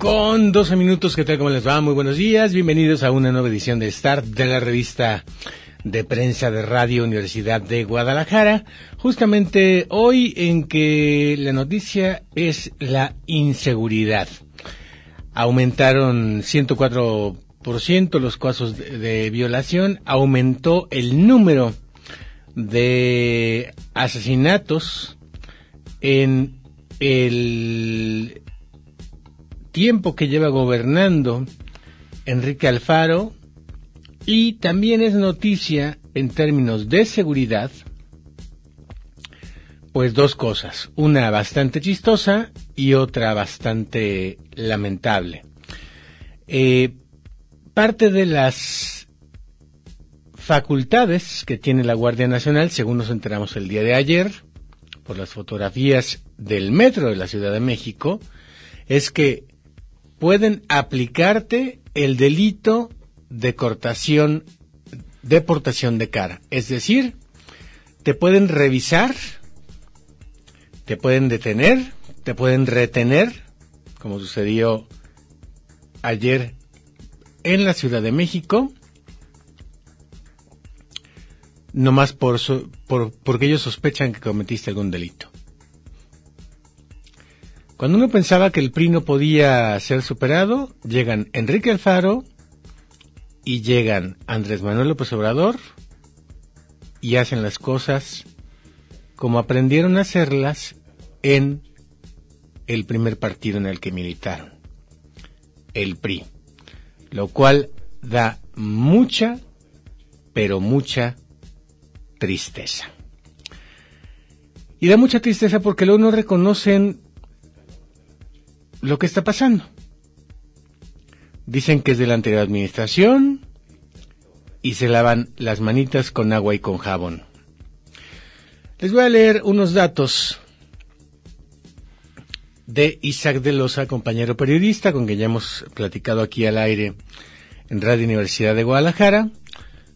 con 12 minutos. ¿Qué tal? ¿Cómo les va? Muy buenos días. Bienvenidos a una nueva edición de Start de la revista de prensa de Radio Universidad de Guadalajara. Justamente hoy en que la noticia es la inseguridad. Aumentaron 104% los casos de, de violación, aumentó el número de asesinatos en el tiempo que lleva gobernando Enrique Alfaro y también es noticia en términos de seguridad, pues dos cosas, una bastante chistosa y otra bastante lamentable. Eh, parte de las facultades que tiene la Guardia Nacional, según nos enteramos el día de ayer, por las fotografías del metro de la Ciudad de México, es que pueden aplicarte el delito de cortación, deportación de cara. Es decir, te pueden revisar, te pueden detener, te pueden retener, como sucedió ayer en la Ciudad de México, nomás por, por, porque ellos sospechan que cometiste algún delito. Cuando uno pensaba que el PRI no podía ser superado, llegan Enrique Alfaro y llegan Andrés Manuel López Obrador y hacen las cosas como aprendieron a hacerlas en el primer partido en el que militaron, el PRI, lo cual da mucha, pero mucha tristeza. Y da mucha tristeza porque luego no reconocen lo que está pasando. Dicen que es de la anterior administración y se lavan las manitas con agua y con jabón. Les voy a leer unos datos de Isaac de Loza, compañero periodista, con quien ya hemos platicado aquí al aire en Radio Universidad de Guadalajara,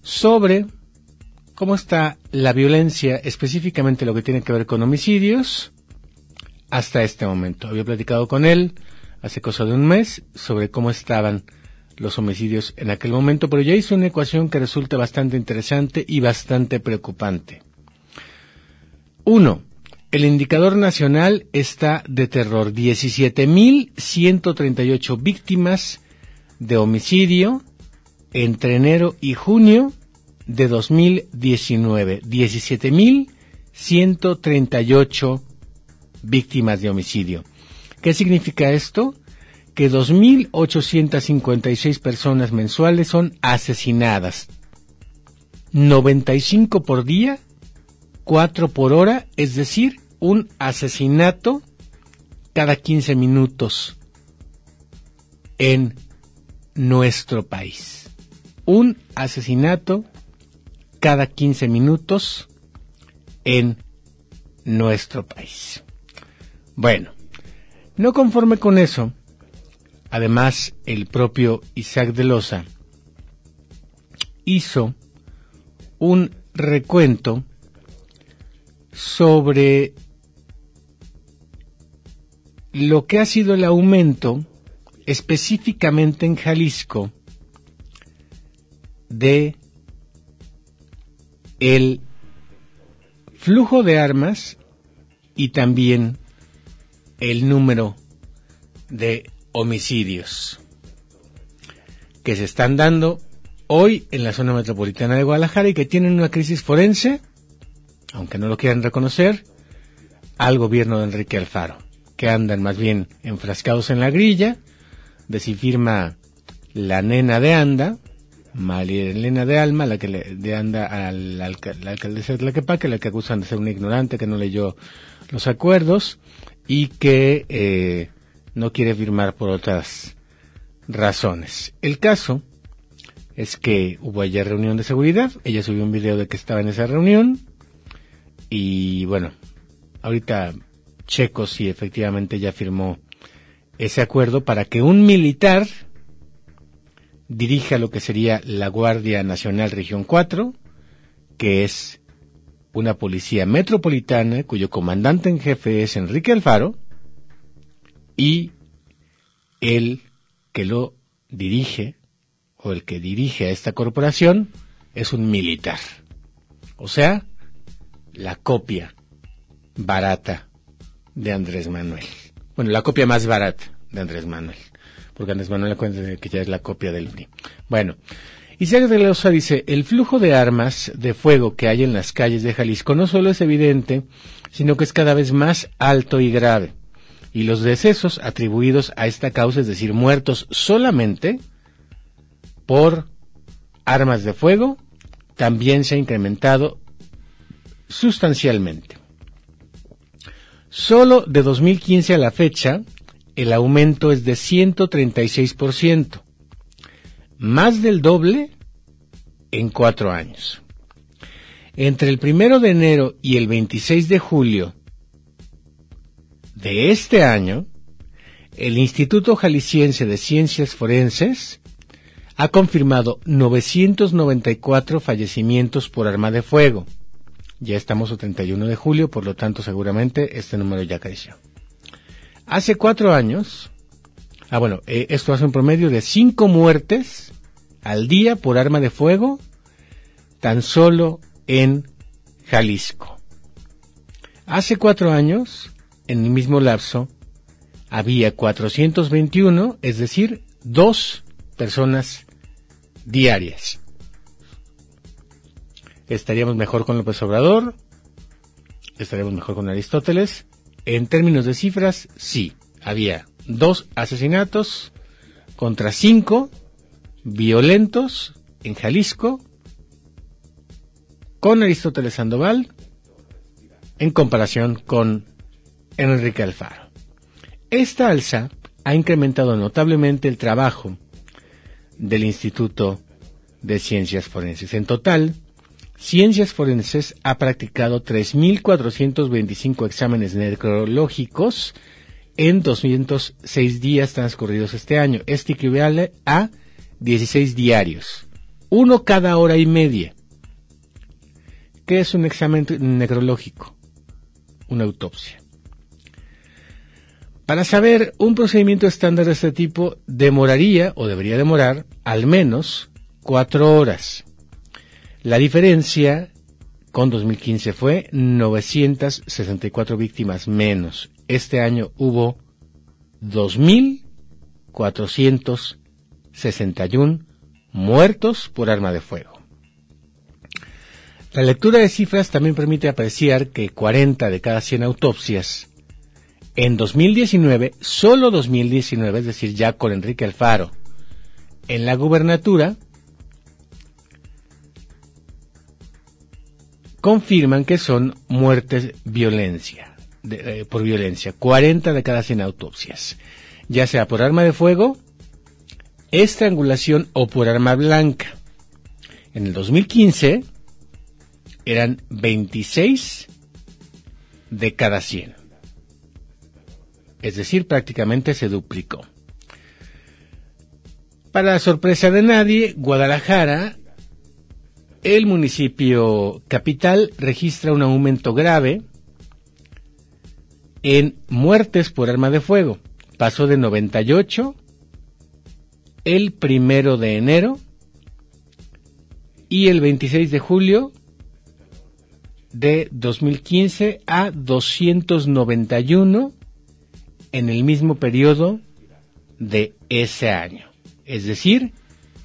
sobre cómo está la violencia, específicamente lo que tiene que ver con homicidios, hasta este momento. Había platicado con él hace cosa de un mes sobre cómo estaban los homicidios en aquel momento, pero ya hizo una ecuación que resulta bastante interesante y bastante preocupante. Uno, el indicador nacional está de terror. 17.138 víctimas de homicidio entre enero y junio de 2019. 17.138 víctimas de homicidio. ¿Qué significa esto? Que 2.856 personas mensuales son asesinadas. 95 por día, 4 por hora, es decir, un asesinato cada 15 minutos en nuestro país. Un asesinato cada 15 minutos en nuestro país. Bueno, no conforme con eso, además el propio Isaac de Loza hizo un recuento sobre lo que ha sido el aumento específicamente en Jalisco de el flujo de armas y también el número de homicidios que se están dando hoy en la zona metropolitana de Guadalajara y que tienen una crisis forense, aunque no lo quieran reconocer, al gobierno de Enrique Alfaro, que andan más bien enfrascados en la grilla, de si firma la nena de Anda, María Elena de Alma, la que le de Anda a la, la alcaldesa de Tlaquepaque, la que acusan de ser una ignorante, que no leyó los acuerdos, y que eh, no quiere firmar por otras razones. El caso es que hubo ayer reunión de seguridad, ella subió un video de que estaba en esa reunión y bueno, ahorita checo si efectivamente ya firmó ese acuerdo para que un militar dirija lo que sería la Guardia Nacional Región 4, que es una policía metropolitana cuyo comandante en jefe es Enrique Alfaro y el que lo dirige o el que dirige a esta corporación es un militar. O sea, la copia barata de Andrés Manuel. Bueno, la copia más barata de Andrés Manuel. Porque Andrés Manuel cuenta que ya es la copia del UNI. Bueno, Isaac de Leosa dice, el flujo de armas de fuego que hay en las calles de Jalisco no solo es evidente, sino que es cada vez más alto y grave. Y los decesos atribuidos a esta causa, es decir, muertos solamente por armas de fuego, también se ha incrementado sustancialmente. Solo de 2015 a la fecha, el aumento es de 136%, más del doble en cuatro años. Entre el primero de enero y el 26 de julio de este año, el Instituto Jalisciense de Ciencias Forenses ha confirmado 994 fallecimientos por arma de fuego, ya estamos a 31 de julio, por lo tanto seguramente este número ya creció. Hace cuatro años, ah bueno, eh, esto hace un promedio de cinco muertes al día por arma de fuego, tan solo en Jalisco. Hace cuatro años, en el mismo lapso, había 421, es decir, dos personas diarias estaríamos mejor con López Obrador, estaríamos mejor con Aristóteles. En términos de cifras, sí, había dos asesinatos contra cinco violentos en Jalisco con Aristóteles Sandoval en comparación con Enrique Alfaro. Esta alza ha incrementado notablemente el trabajo del Instituto de Ciencias Forenses. En total, Ciencias Forenses ha practicado 3.425 exámenes necrológicos en 206 días transcurridos este año. Este equivale a 16 diarios, uno cada hora y media. ¿Qué es un examen necrológico? Una autopsia. Para saber un procedimiento estándar de este tipo demoraría o debería demorar al menos cuatro horas. La diferencia con 2015 fue 964 víctimas menos. Este año hubo 2.461 muertos por arma de fuego. La lectura de cifras también permite apreciar que 40 de cada 100 autopsias en 2019, solo 2019, es decir, ya con Enrique Alfaro, en la gubernatura, confirman que son muertes violencia, eh, por violencia, 40 de cada 100 autopsias, ya sea por arma de fuego, estrangulación o por arma blanca. En el 2015 eran 26 de cada 100. Es decir, prácticamente se duplicó. Para sorpresa de nadie, Guadalajara el municipio capital registra un aumento grave en muertes por arma de fuego. Pasó de 98 el primero de enero y el 26 de julio de 2015 a 291 en el mismo periodo de ese año. Es decir,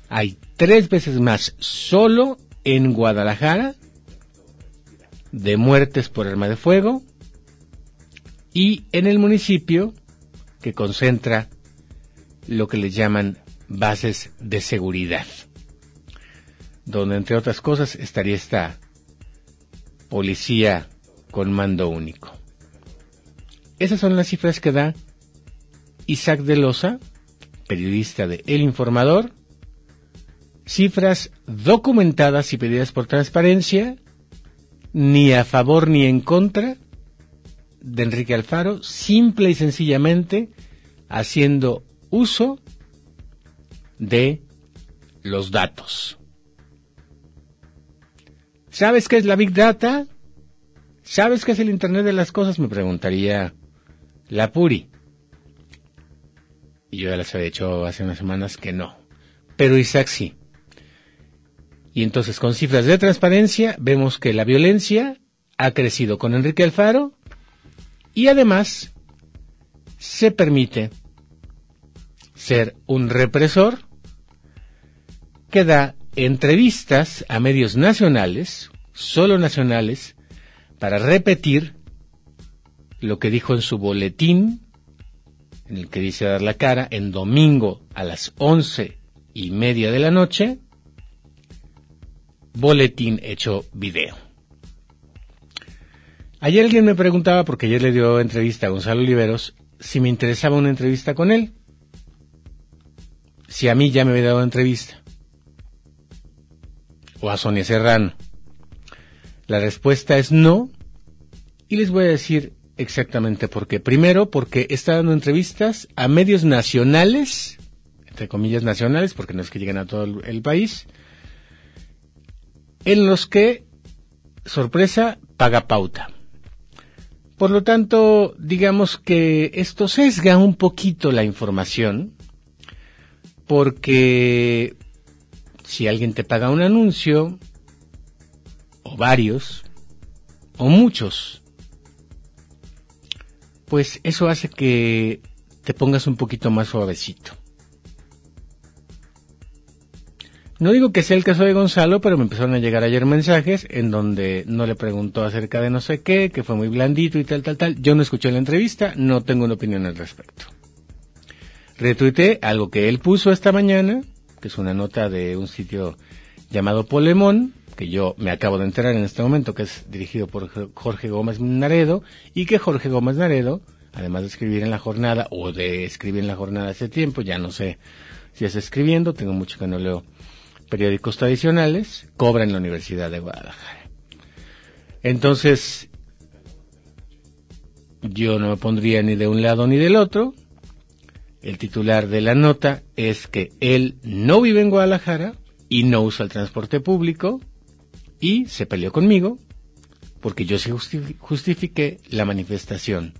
hay tres veces más solo en Guadalajara de muertes por arma de fuego y en el municipio que concentra lo que le llaman bases de seguridad, donde entre otras cosas estaría esta policía con mando único. Esas son las cifras que da Isaac de Loza, periodista de El Informador, cifras documentadas y pedidas por transparencia, ni a favor ni en contra de Enrique Alfaro, simple y sencillamente haciendo uso de los datos. ¿Sabes qué es la Big Data? ¿Sabes qué es el Internet de las Cosas? Me preguntaría la Puri. Y yo ya les había dicho hace unas semanas que no. Pero Isaac sí. Y entonces con cifras de transparencia vemos que la violencia ha crecido con Enrique Alfaro y además se permite ser un represor que da entrevistas a medios nacionales, solo nacionales, para repetir lo que dijo en su boletín, en el que dice dar la cara, en domingo a las once y media de la noche, boletín hecho video. Ayer alguien me preguntaba, porque ayer le dio entrevista a Gonzalo Oliveros, si me interesaba una entrevista con él. Si a mí ya me había dado entrevista. O a Sonia Serrano. La respuesta es no. Y les voy a decir exactamente por qué. Primero, porque está dando entrevistas a medios nacionales, entre comillas nacionales, porque no es que lleguen a todo el país, en los que, sorpresa, paga pauta. Por lo tanto, digamos que esto sesga un poquito la información, porque si alguien te paga un anuncio, o varios, o muchos, pues eso hace que te pongas un poquito más suavecito. No digo que sea el caso de Gonzalo, pero me empezaron a llegar ayer mensajes en donde no le preguntó acerca de no sé qué, que fue muy blandito y tal, tal, tal. Yo no escuché la entrevista, no tengo una opinión al respecto. Retuiteé algo que él puso esta mañana, que es una nota de un sitio llamado Polemón, que yo me acabo de enterar en este momento, que es dirigido por Jorge Gómez Naredo, y que Jorge Gómez Naredo, además de escribir en la jornada, o de escribir en la jornada hace tiempo, ya no sé si es escribiendo, tengo mucho que no leo periódicos tradicionales, cobra en la Universidad de Guadalajara. Entonces, yo no me pondría ni de un lado ni del otro. El titular de la nota es que él no vive en Guadalajara y no usa el transporte público y se peleó conmigo porque yo sí justifiqué la manifestación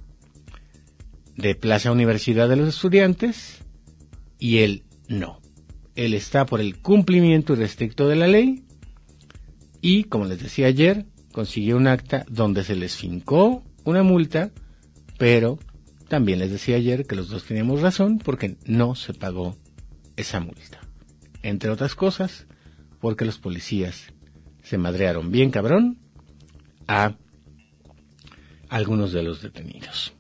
de Plaza Universidad de los Estudiantes y él no él está por el cumplimiento irrestricto de la ley y, como les decía ayer, consiguió un acta donde se les fincó una multa, pero también les decía ayer que los dos teníamos razón porque no se pagó esa multa. Entre otras cosas, porque los policías se madrearon bien cabrón a algunos de los detenidos.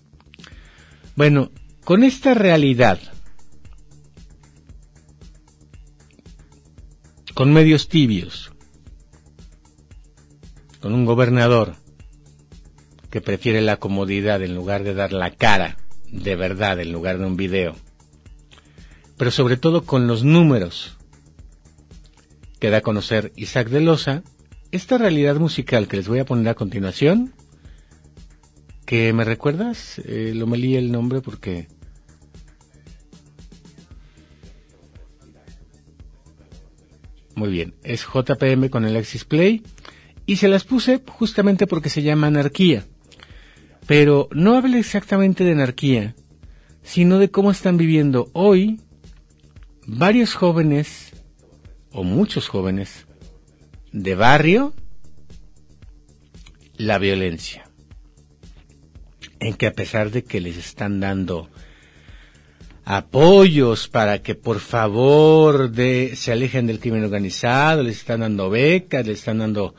Bueno, con esta realidad con medios tibios, con un gobernador que prefiere la comodidad en lugar de dar la cara de verdad en lugar de un video, pero sobre todo con los números que da a conocer Isaac de Loza, esta realidad musical que les voy a poner a continuación, que me recuerdas, eh, lo me leí el nombre porque Muy bien, es JPM con el Axis Play y se las puse justamente porque se llama anarquía. Pero no habla exactamente de anarquía, sino de cómo están viviendo hoy varios jóvenes, o muchos jóvenes, de barrio, la violencia. En que a pesar de que les están dando apoyos para que por favor de, se alejen del crimen organizado, les están dando becas, les están dando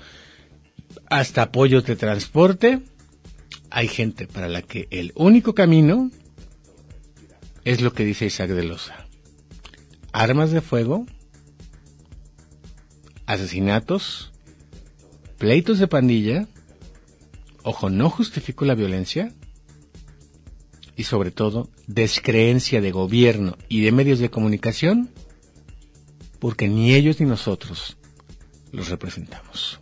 hasta apoyos de transporte. Hay gente para la que el único camino es lo que dice Isaac de Loza. Armas de fuego, asesinatos, pleitos de pandilla, ojo, no justifico la violencia, y sobre todo descreencia de gobierno y de medios de comunicación porque ni ellos ni nosotros los representamos.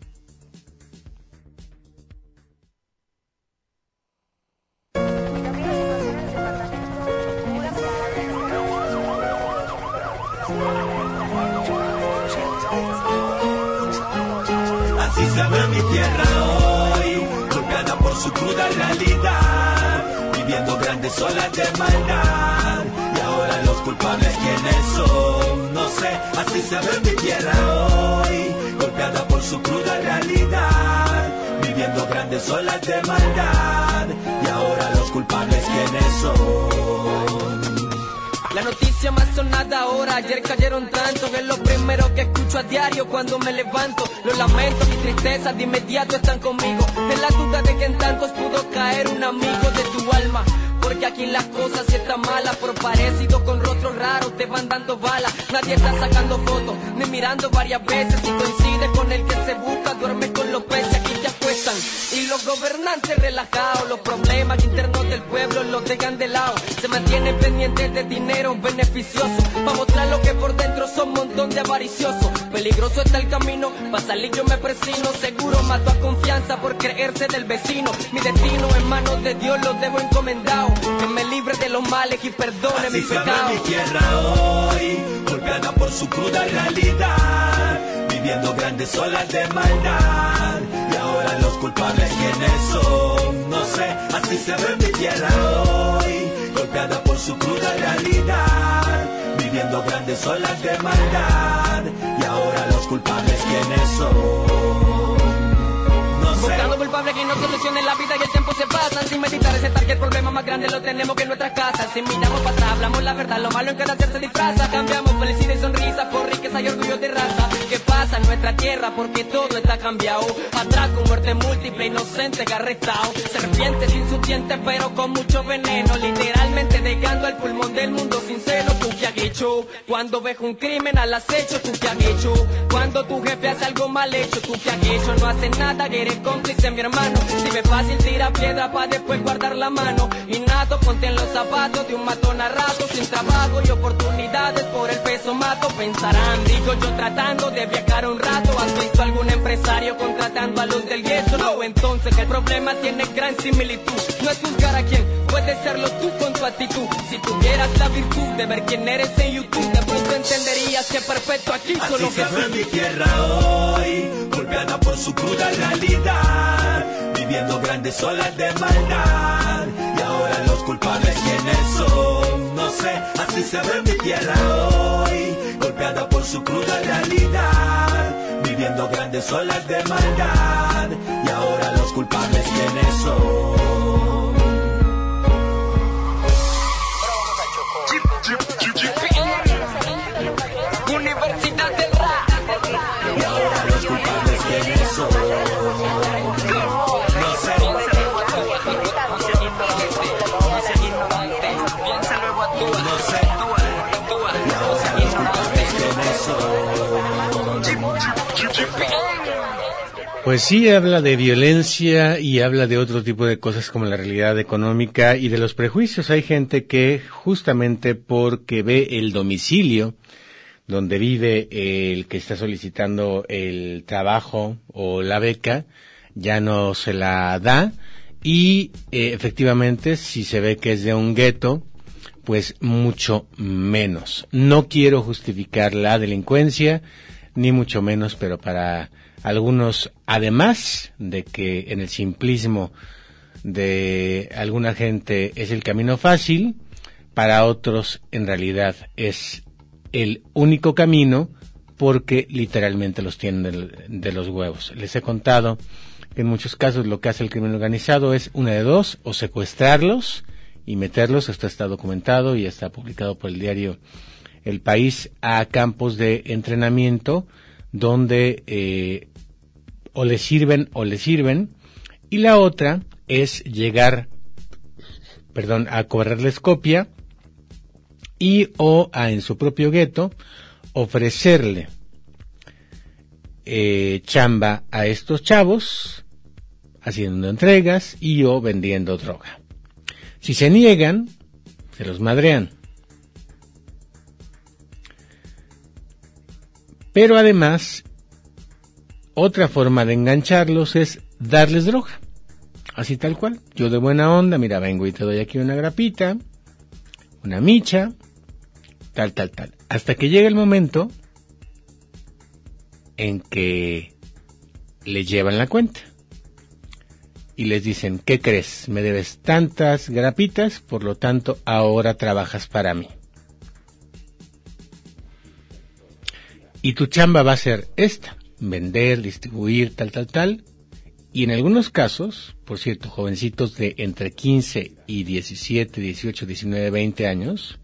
Grandes olas de maldad. Y ahora los culpables quiénes son, no sé, así se ve mi tierra hoy, golpeada por su cruda realidad, viviendo grandes olas de maldad. Y ahora los culpables quiénes son. La noticia más sonada ahora, ayer cayeron tanto, que es lo primero que escucho a diario cuando me levanto. Los lamentos y tristezas de inmediato están conmigo. En la duda de que en tantos pudo caer un amigo de tu alma. Porque aquí las cosas sí están malas, por parecido con rostros raros te van dando balas. Nadie está sacando fotos, ni mirando varias veces. Si coincide con el que se busca, duerme con los peces, aquí te acuestan. Y los gobernantes relajados, los problemas internos del pueblo los dejan de lado. Se mantienen pendientes de dinero beneficioso, para mostrar lo que por dentro son un montón de avariciosos. Peligroso está el camino, para salir yo me presino. Seguro mato a confianza por creerse del vecino. Mi destino en manos de Dios lo debo encomendado. Que me libre de los males y perdone Así ve pecados. mi tierra hoy, golpeada por su cruda realidad, viviendo grandes olas de maldad. Y ahora los culpables quiénes son, no sé, así se ve mi tierra hoy, golpeada por su cruda realidad, viviendo grandes olas de maldad. Y ahora los culpables quiénes son. Buscando culpables que no solucionen la vida y el tiempo se pasa Sin meditar ese el problema más grande lo tenemos que en nuestras casas Si miramos para hablamos la verdad, lo malo en cada ser se disfraza Cambiamos felicidad y sonrisa por riqueza y orgullo de raza ¿Qué pasa en nuestra tierra? Porque todo está cambiado Atraco, muerte múltiple, inocentes arrestados Serpientes sin sus pero con mucho veneno Literalmente dejando al pulmón del mundo sincero ¿Tú qué has hecho? Cuando ves un crimen al acecho ¿Tú qué has hecho? Cuando tu jefe hace algo mal hecho ¿Tú qué has hecho? No haces nada, eres cómplice mi hermano. Si ves fácil tira piedra para después guardar la mano. Innato, ponte en los zapatos de un matón a rato Sin trabajo y oportunidades por el peso mato. Pensarán, digo yo tratando de viajar un rato. ¿Has visto algún empresario contratando a los del gueto? No, entonces el problema tiene gran similitud No es juzgar a quien puede serlo tú con tu actitud. Si tuvieras la virtud de ver quién eres en YouTube De pronto entenderías que perfecto aquí solo se ve Jesús mi tierra hoy, golpeada por su cruda realidad, viviendo grandes olas de maldad. Y ahora los culpables quiénes son, no sé, así se ve mi tierra hoy, golpeada por su cruda realidad, viviendo grandes olas de maldad. Y ahora los culpables quiénes son. Pues sí, habla de violencia y habla de otro tipo de cosas como la realidad económica y de los prejuicios. Hay gente que justamente porque ve el domicilio donde vive el que está solicitando el trabajo o la beca, ya no se la da y eh, efectivamente si se ve que es de un gueto, pues mucho menos. No quiero justificar la delincuencia, ni mucho menos, pero para algunos, además de que en el simplismo de alguna gente es el camino fácil, para otros en realidad es el único camino porque literalmente los tienen de, los huevos. Les he contado que en muchos casos lo que hace el crimen organizado es una de dos, o secuestrarlos y meterlos, esto está documentado y está publicado por el diario El País, a campos de entrenamiento donde eh, o les sirven o les sirven, y la otra es llegar, perdón, a cobrarles copia y o a en su propio gueto ofrecerle eh, chamba a estos chavos haciendo entregas y o vendiendo droga. Si se niegan, se los madrean. Pero además, otra forma de engancharlos es darles droga. Así tal cual. Yo de buena onda, mira, vengo y te doy aquí una grapita, una micha, tal, tal, tal. Hasta que llega el momento en que le llevan la cuenta. Y les dicen, ¿qué crees? Me debes tantas grapitas, por lo tanto ahora trabajas para mí. Y tu chamba va a ser esta, vender, distribuir, tal, tal, tal. Y en algunos casos, por cierto, jovencitos de entre 15 y 17, 18, 19, 20 años,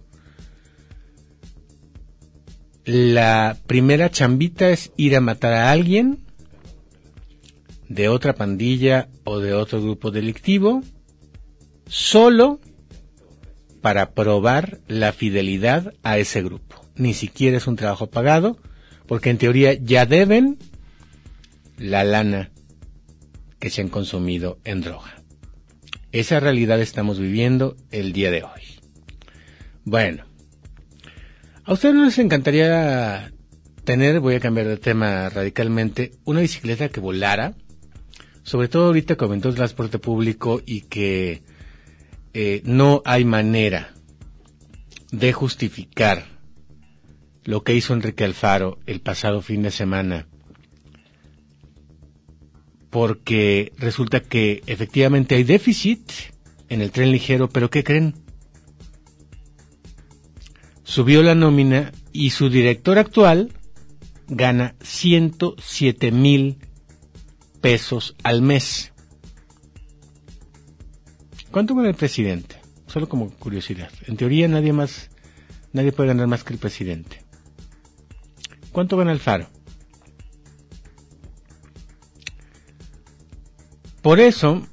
la primera chambita es ir a matar a alguien de otra pandilla o de otro grupo delictivo solo para probar la fidelidad a ese grupo. Ni siquiera es un trabajo pagado, porque en teoría ya deben la lana que se han consumido en droga. Esa realidad estamos viviendo el día de hoy. Bueno, ¿A ustedes les encantaría tener, voy a cambiar de tema radicalmente, una bicicleta que volara? Sobre todo ahorita que el transporte público y que eh, no hay manera de justificar lo que hizo Enrique Alfaro el pasado fin de semana. Porque resulta que efectivamente hay déficit en el tren ligero, pero ¿qué creen? subió la nómina y su director actual gana 107 mil pesos al mes. ¿Cuánto gana el presidente? Solo como curiosidad. En teoría nadie más, nadie puede ganar más que el presidente. ¿Cuánto gana el Faro? Por eso,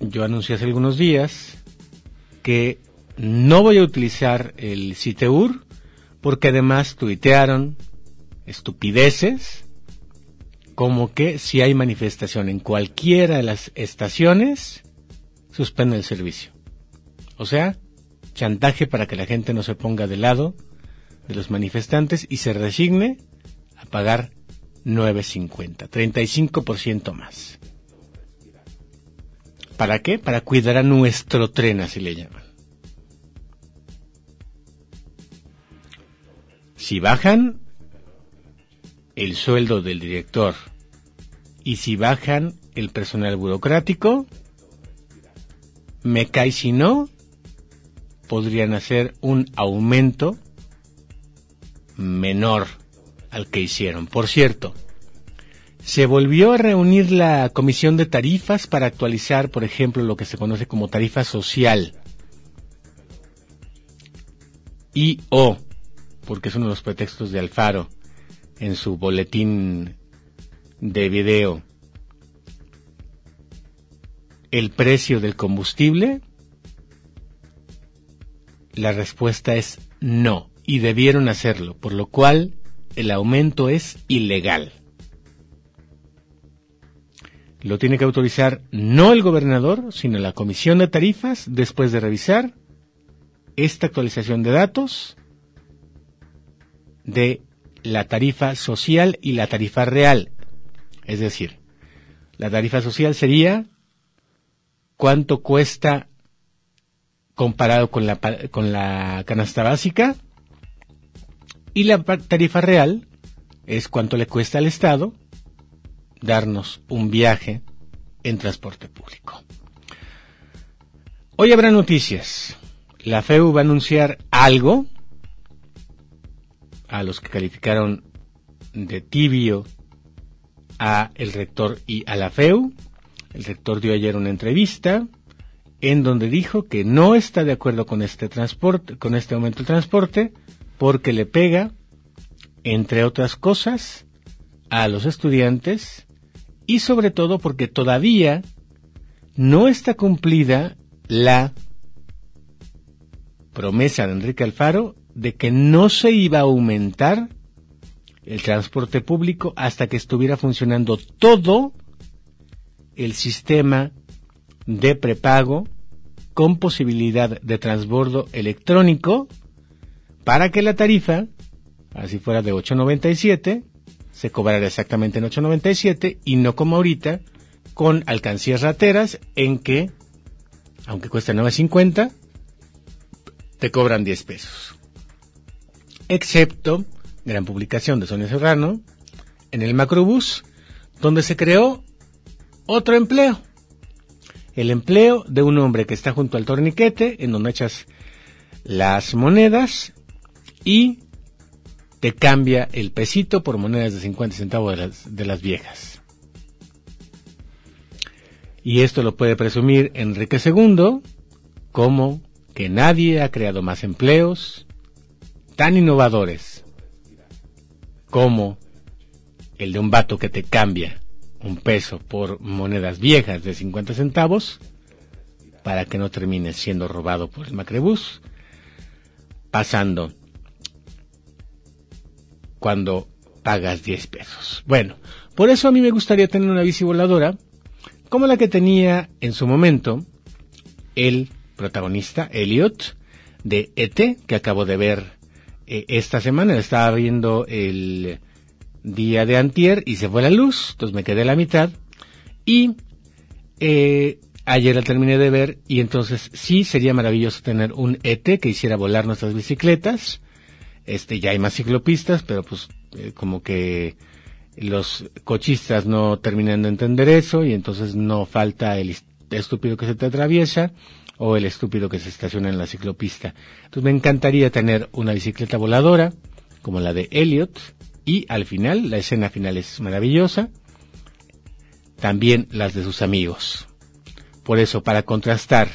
yo anuncié hace algunos días que no voy a utilizar el CITEUR porque además tuitearon estupideces como que si hay manifestación en cualquiera de las estaciones, suspende el servicio. O sea, chantaje para que la gente no se ponga de lado de los manifestantes y se resigne a pagar 9.50, 35% más. ¿Para qué? Para cuidar a nuestro tren, así le llaman. Si bajan el sueldo del director y si bajan el personal burocrático, me cae si no, podrían hacer un aumento menor al que hicieron. Por cierto, se volvió a reunir la comisión de tarifas para actualizar, por ejemplo, lo que se conoce como tarifa social. Y o porque es uno de los pretextos de Alfaro en su boletín de video, el precio del combustible? La respuesta es no, y debieron hacerlo, por lo cual el aumento es ilegal. Lo tiene que autorizar no el gobernador, sino la comisión de tarifas después de revisar esta actualización de datos de la tarifa social y la tarifa real. Es decir, la tarifa social sería cuánto cuesta comparado con la, con la canasta básica y la tarifa real es cuánto le cuesta al Estado darnos un viaje en transporte público. Hoy habrá noticias. La FEU va a anunciar algo a los que calificaron de tibio a el rector y a la FEU. El rector dio ayer una entrevista en donde dijo que no está de acuerdo con este transporte, con este aumento del transporte, porque le pega, entre otras cosas, a los estudiantes y sobre todo porque todavía no está cumplida la promesa de Enrique Alfaro de que no se iba a aumentar el transporte público hasta que estuviera funcionando todo el sistema de prepago con posibilidad de transbordo electrónico para que la tarifa, así fuera de 8.97, se cobrará exactamente en 8.97 y no como ahorita con alcancías rateras en que, aunque cuesta 9.50, te cobran 10 pesos. Excepto, gran publicación de Sonia Serrano, en el Macrobús, donde se creó otro empleo. El empleo de un hombre que está junto al torniquete, en donde echas las monedas y te cambia el pesito por monedas de 50 centavos de las, de las viejas. Y esto lo puede presumir Enrique II como que nadie ha creado más empleos tan innovadores como el de un vato que te cambia un peso por monedas viejas de 50 centavos para que no termines siendo robado por el macrebús, pasando cuando pagas 10 pesos. Bueno, por eso a mí me gustaría tener una bici voladora como la que tenía en su momento el protagonista Elliot de ET, que acabo de ver eh, esta semana. Estaba viendo el día de antier y se fue la luz, entonces me quedé a la mitad. Y eh, ayer la terminé de ver y entonces sí sería maravilloso tener un ET que hiciera volar nuestras bicicletas este, ya hay más ciclopistas, pero pues eh, como que los cochistas no terminan de entender eso y entonces no falta el estúpido que se te atraviesa o el estúpido que se estaciona en la ciclopista. Entonces me encantaría tener una bicicleta voladora como la de Elliot y al final, la escena final es maravillosa, también las de sus amigos. Por eso, para contrastar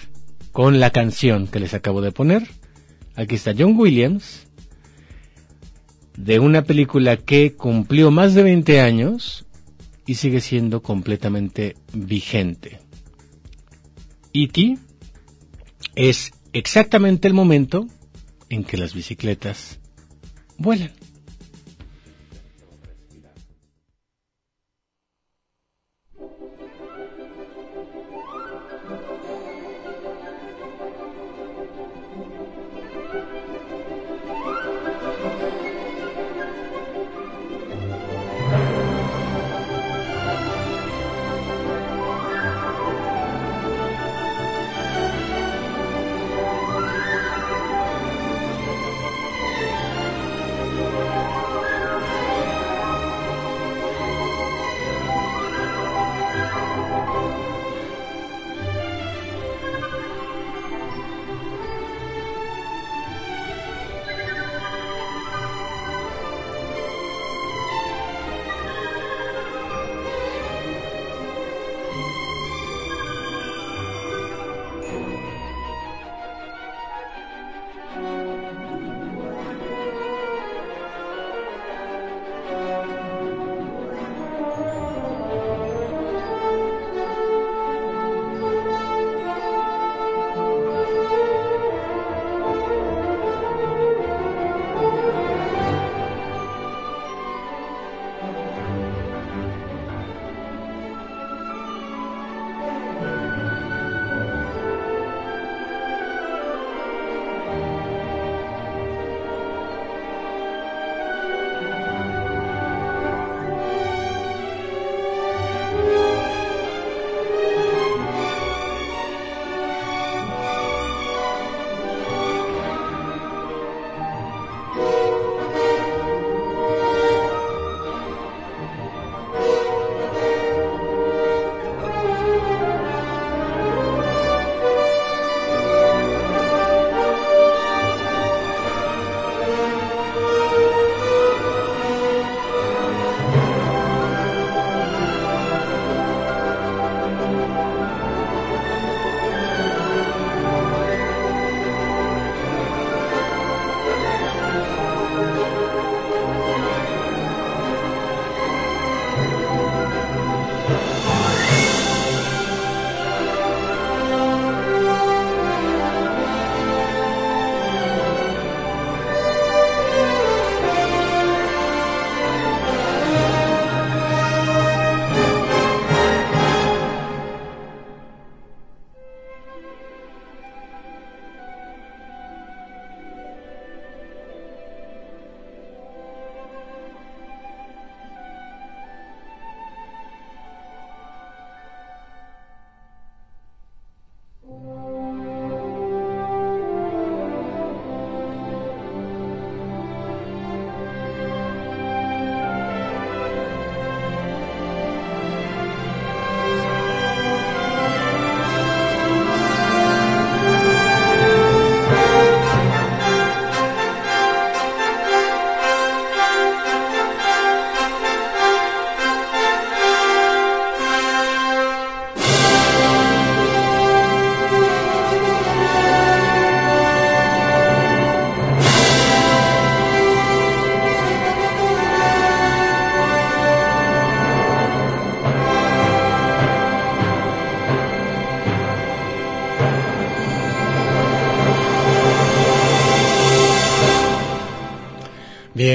con la canción que les acabo de poner, aquí está John Williams de una película que cumplió más de 20 años y sigue siendo completamente vigente. E.T. es exactamente el momento en que las bicicletas vuelan.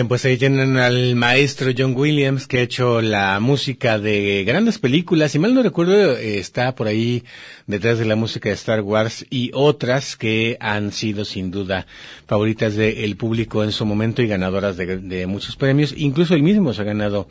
Bien, pues ahí tienen al maestro John Williams que ha hecho la música de grandes películas. Si mal no recuerdo, está por ahí detrás de la música de Star Wars y otras que han sido sin duda favoritas del público en su momento y ganadoras de, de muchos premios. Incluso él mismo se ha ganado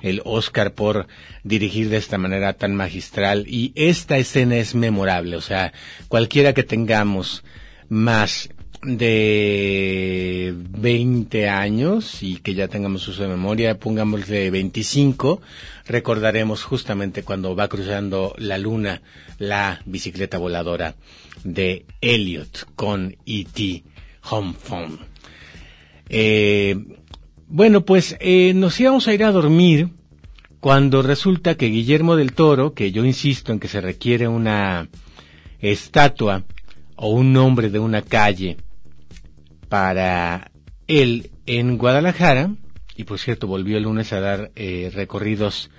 el Oscar por dirigir de esta manera tan magistral y esta escena es memorable. O sea, cualquiera que tengamos más de 20 años y que ya tengamos uso de memoria, pongamos de 25, recordaremos justamente cuando va cruzando la luna la bicicleta voladora de Elliot con E.T. Home Phone. Eh, bueno, pues eh, nos íbamos a ir a dormir cuando resulta que Guillermo del Toro, que yo insisto en que se requiere una estatua o un nombre de una calle para él en Guadalajara, y por cierto volvió el lunes a dar eh, recorridos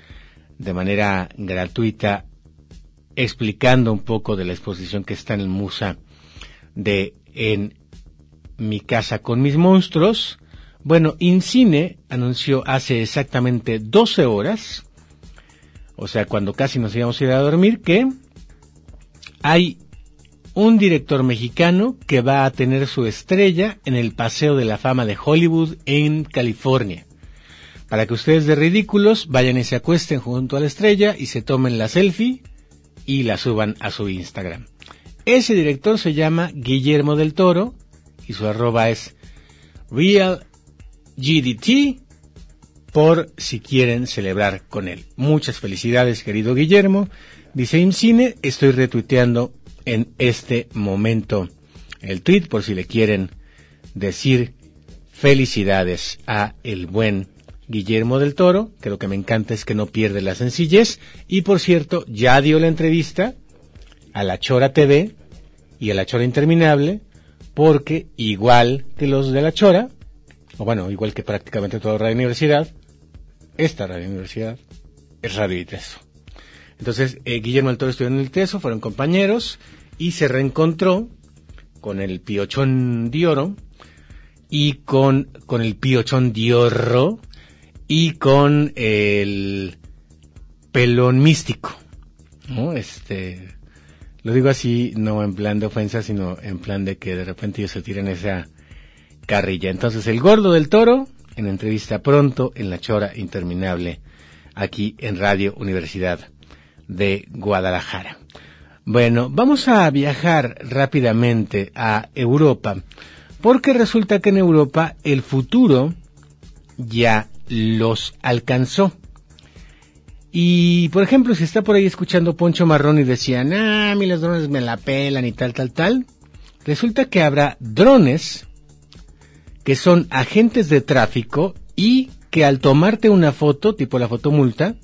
de manera gratuita explicando un poco de la exposición que está en el Musa de En mi casa con mis monstruos. Bueno, Incine anunció hace exactamente 12 horas, o sea, cuando casi nos íbamos a ir a dormir, que hay un director mexicano que va a tener su estrella en el Paseo de la Fama de Hollywood en California. Para que ustedes de ridículos vayan y se acuesten junto a la estrella y se tomen la selfie y la suban a su Instagram. Ese director se llama Guillermo del Toro y su arroba es RealGDT por si quieren celebrar con él. Muchas felicidades querido Guillermo. Dice IMCINE, estoy retuiteando en este momento el tweet por si le quieren decir felicidades a el buen Guillermo del Toro, que lo que me encanta es que no pierde la sencillez y por cierto ya dio la entrevista a la Chora TV y a la Chora Interminable porque igual que los de la Chora, o bueno, igual que prácticamente toda Radio Universidad, esta Radio Universidad es Radio Iteso. Entonces, eh, Guillermo del Toro estudió en el Teso, fueron compañeros y se reencontró con el Piochón de Oro y con, con el Piochón de Oro y con el Pelón Místico. ¿no? Este, lo digo así, no en plan de ofensa, sino en plan de que de repente ellos se tiren esa carrilla. Entonces, el Gordo del Toro, en entrevista pronto en la Chora Interminable, aquí en Radio Universidad de Guadalajara. Bueno, vamos a viajar rápidamente a Europa, porque resulta que en Europa el futuro ya los alcanzó. Y, por ejemplo, si está por ahí escuchando Poncho Marrón y decían, ah, a mí los drones me la pelan y tal, tal, tal, resulta que habrá drones que son agentes de tráfico y que al tomarte una foto, tipo la fotomulta,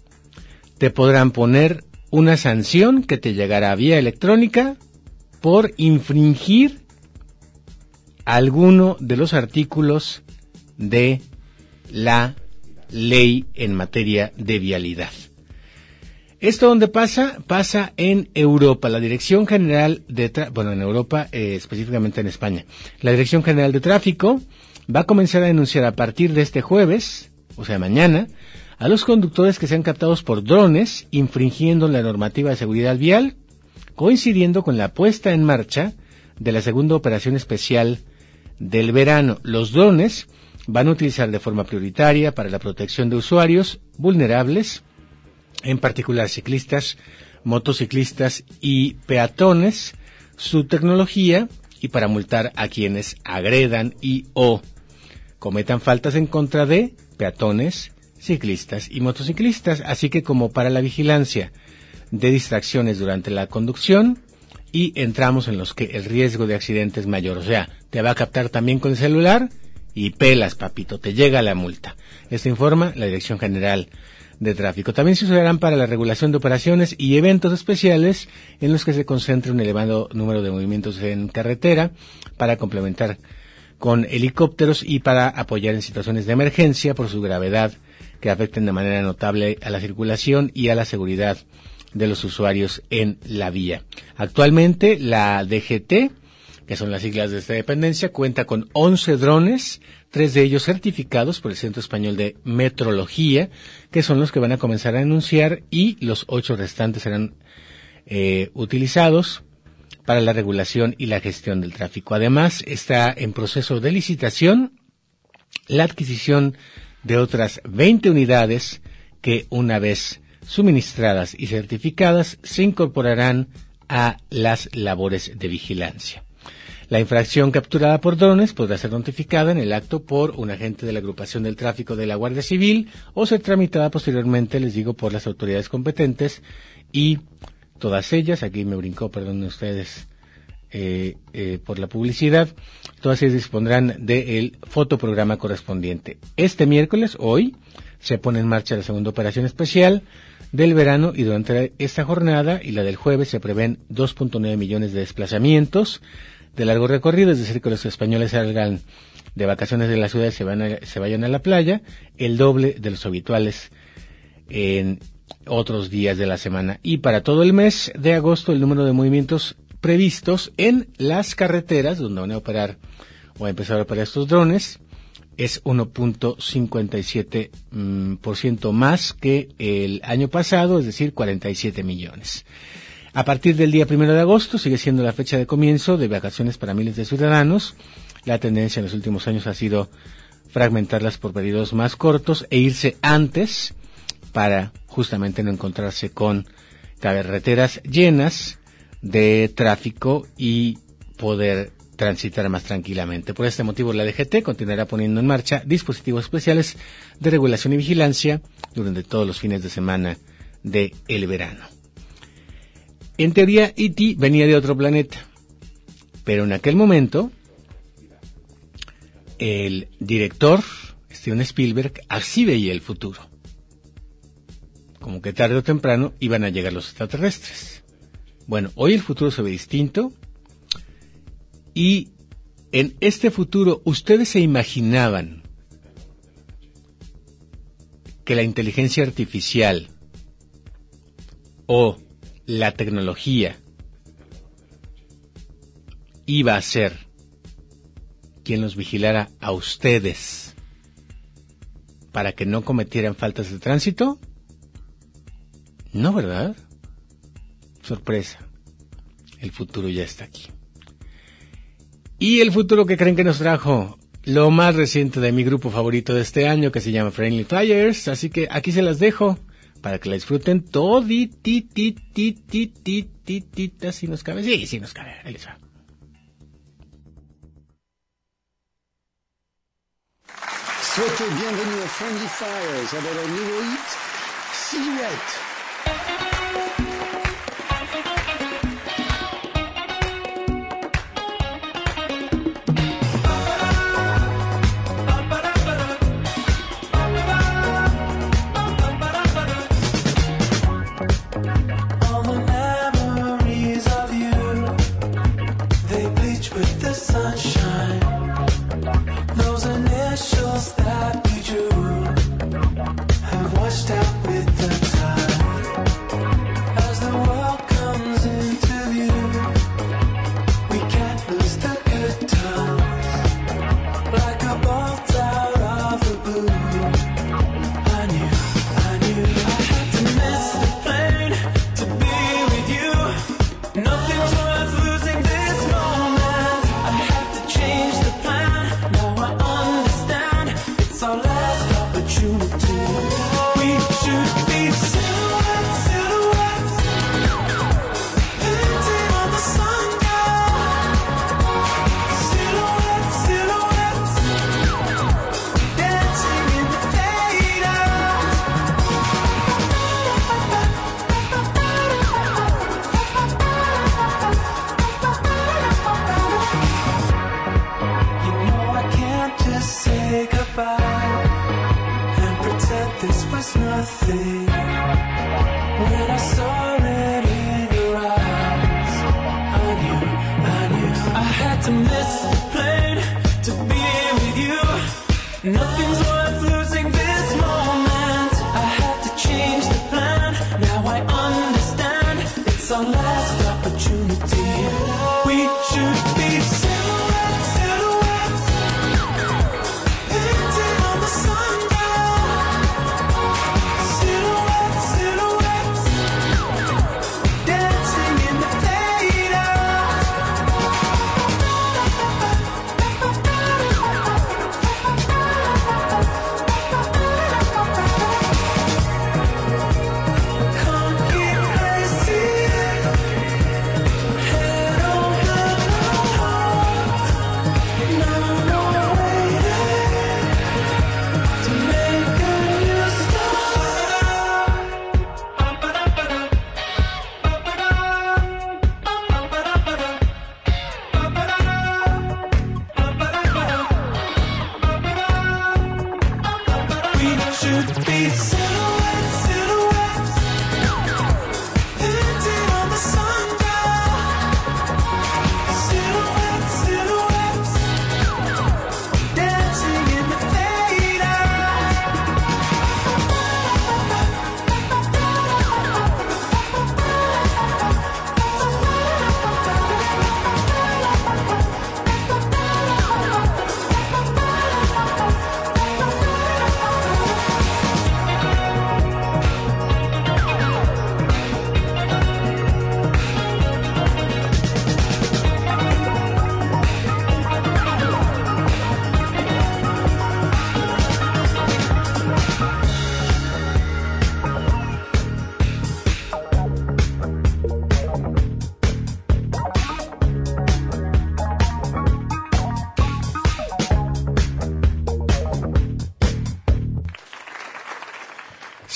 te podrán poner una sanción que te llegará vía electrónica por infringir alguno de los artículos de la ley en materia de vialidad. ¿Esto dónde pasa? Pasa en Europa. La Dirección General de bueno, en Europa, eh, específicamente en España. La Dirección General de Tráfico va a comenzar a denunciar a partir de este jueves, o sea, mañana, a los conductores que sean captados por drones infringiendo la normativa de seguridad vial, coincidiendo con la puesta en marcha de la segunda operación especial del verano. Los drones van a utilizar de forma prioritaria para la protección de usuarios vulnerables, en particular ciclistas, motociclistas y peatones, su tecnología y para multar a quienes agredan y o cometan faltas en contra de peatones, ciclistas y motociclistas, así que como para la vigilancia de distracciones durante la conducción y entramos en los que el riesgo de accidente es mayor, o sea, te va a captar también con el celular y pelas, papito, te llega la multa. Esto informa la Dirección General de Tráfico. También se usarán para la regulación de operaciones y eventos especiales en los que se concentre un elevado número de movimientos en carretera para complementar con helicópteros y para apoyar en situaciones de emergencia por su gravedad que afecten de manera notable a la circulación y a la seguridad de los usuarios en la vía. Actualmente la DGT que son las siglas de esta dependencia, cuenta con 11 drones, tres de ellos certificados por el Centro Español de Metrología, que son los que van a comenzar a anunciar y los ocho restantes serán eh, utilizados para la regulación y la gestión del tráfico. Además, está en proceso de licitación la adquisición de otras 20 unidades que una vez suministradas y certificadas se incorporarán a las labores de vigilancia. La infracción capturada por drones podrá ser notificada en el acto por un agente de la agrupación del tráfico de la Guardia Civil o ser tramitada posteriormente, les digo, por las autoridades competentes y todas ellas, aquí me brincó, perdón ustedes, eh, eh, por la publicidad, todas ellas dispondrán del fotoprograma correspondiente. Este miércoles, hoy, se pone en marcha la segunda operación especial del verano y durante esta jornada y la del jueves se prevén 2.9 millones de desplazamientos de largo recorrido, es decir, que los españoles salgan de vacaciones de la ciudad se, van se vayan a la playa, el doble de los habituales en otros días de la semana. Y para todo el mes de agosto, el número de movimientos previstos en las carreteras donde van a operar o a empezar a operar estos drones es 1.57% mm, más que el año pasado, es decir, 47 millones. A partir del día primero de agosto sigue siendo la fecha de comienzo de vacaciones para miles de ciudadanos. La tendencia en los últimos años ha sido fragmentarlas por periodos más cortos e irse antes para justamente no encontrarse con carreteras llenas de tráfico y poder transitar más tranquilamente. Por este motivo, la DGT continuará poniendo en marcha dispositivos especiales de regulación y vigilancia durante todos los fines de semana del el verano. En teoría, E.T. venía de otro planeta, pero en aquel momento, el director, Steven Spielberg, así veía el futuro. Como que tarde o temprano iban a llegar los extraterrestres. Bueno, hoy el futuro se ve distinto y en este futuro ustedes se imaginaban que la inteligencia artificial o la tecnología iba a ser quien los vigilara a ustedes para que no cometieran faltas de tránsito? No, ¿verdad? Sorpresa. El futuro ya está aquí. Y el futuro que creen que nos trajo lo más reciente de mi grupo favorito de este año que se llama Friendly Flyers, así que aquí se las dejo para que la disfruten todititititititita si nos cabe. Sí, sí nos cabe. Ahí les va. Souhaitez bienvenue à Friendly Fires avec le nouveau hit Silhouette. about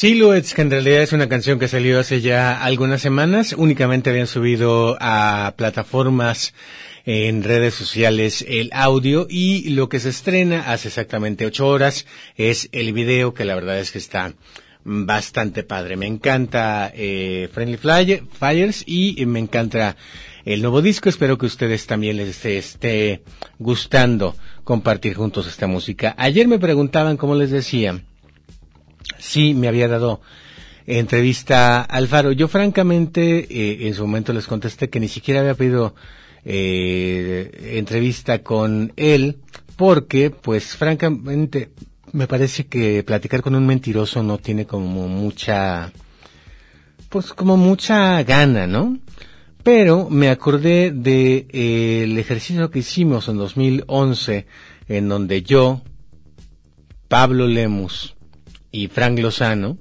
Silhouettes, que en realidad es una canción que salió hace ya algunas semanas, únicamente habían subido a plataformas en redes sociales el audio y lo que se estrena hace exactamente ocho horas es el video que la verdad es que está bastante padre. Me encanta eh, Friendly Fires y me encanta el nuevo disco. Espero que ustedes también les esté gustando compartir juntos esta música. Ayer me preguntaban, como les decía, si me había dado entrevista al Faro. Yo francamente eh, en su momento les contesté que ni siquiera había pedido eh, entrevista con él porque pues francamente me parece que platicar con un mentiroso no tiene como mucha pues como mucha gana, ¿no? Pero me acordé de eh, el ejercicio que hicimos en 2011 en donde yo, Pablo Lemus y Frank Lozano,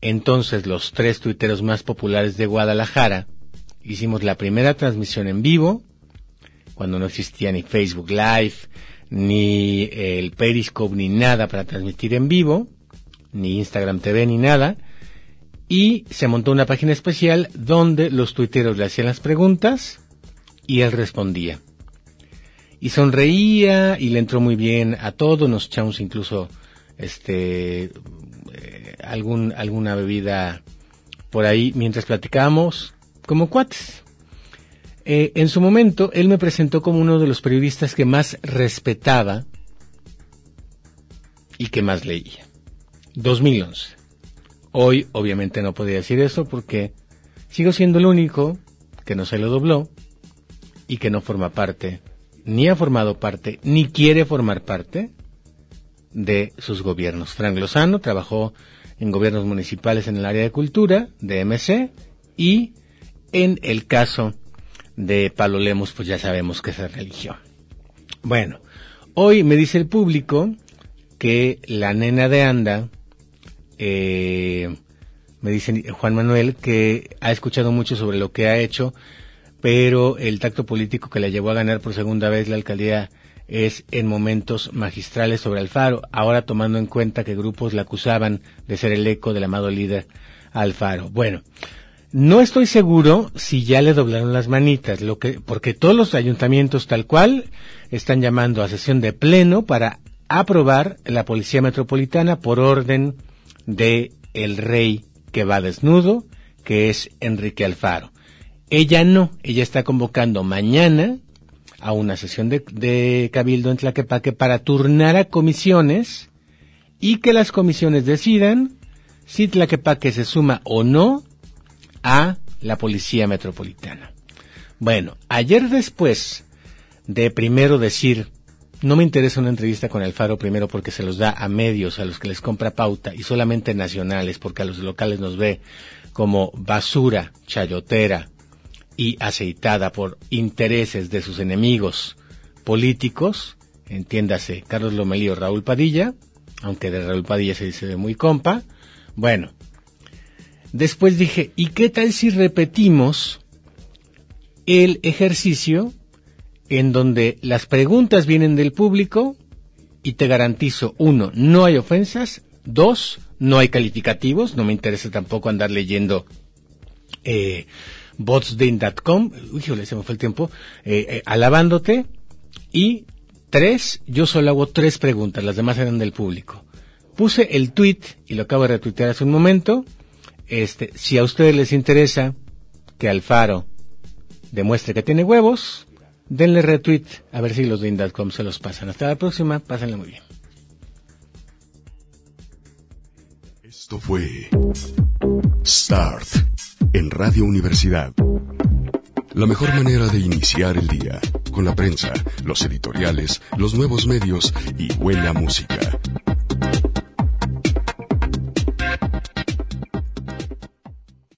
entonces los tres tuiteros más populares de Guadalajara, hicimos la primera transmisión en vivo, cuando no existía ni Facebook Live, ni el Periscope, ni nada para transmitir en vivo, ni Instagram TV, ni nada, y se montó una página especial donde los tuiteros le hacían las preguntas y él respondía. Y sonreía y le entró muy bien a todo, nos echamos incluso este eh, algún alguna bebida por ahí mientras platicábamos como cuates. Eh, en su momento, él me presentó como uno de los periodistas que más respetaba y que más leía. 2011. Hoy obviamente no podía decir eso porque sigo siendo el único que no se lo dobló y que no forma parte, ni ha formado parte, ni quiere formar parte de sus gobiernos. Frank Lozano trabajó en gobiernos municipales en el área de cultura de MC y en el caso de Palo Lemos, pues ya sabemos que es religión. Bueno, hoy me dice el público que la nena de Anda eh, me dice Juan Manuel que ha escuchado mucho sobre lo que ha hecho, pero el tacto político que le llevó a ganar por segunda vez la alcaldía es en momentos magistrales sobre Alfaro, ahora tomando en cuenta que grupos la acusaban de ser el eco del amado líder Alfaro. Bueno, no estoy seguro si ya le doblaron las manitas, lo que, porque todos los ayuntamientos tal cual están llamando a sesión de pleno para aprobar la Policía Metropolitana por orden de el rey que va desnudo, que es Enrique Alfaro. Ella no, ella está convocando mañana a una sesión de, cabildo en Tlaquepaque para turnar a comisiones y que las comisiones decidan si Tlaquepaque se suma o no a la Policía Metropolitana. Bueno, ayer después de primero decir no me interesa una entrevista con Alfaro primero porque se los da a medios, a los que les compra pauta, y solamente nacionales, porque a los locales nos ve como basura, chayotera y aceitada por intereses de sus enemigos políticos, entiéndase Carlos Lomelío, Raúl Padilla, aunque de Raúl Padilla se dice de muy compa. Bueno, después dije, ¿y qué tal si repetimos el ejercicio en donde las preguntas vienen del público y te garantizo, uno, no hay ofensas, dos, no hay calificativos, no me interesa tampoco andar leyendo eh, botsdin.com, uy, se me fue el tiempo, eh, eh, alabándote, y tres, yo solo hago tres preguntas, las demás eran del público. Puse el tweet, y lo acabo de retuitear hace un momento, este, si a ustedes les interesa que Alfaro demuestre que tiene huevos, denle retweet a ver si los de se los pasan. Hasta la próxima, pásenle muy bien. Esto fue Start en Radio Universidad. La mejor manera de iniciar el día, con la prensa, los editoriales, los nuevos medios y buena música.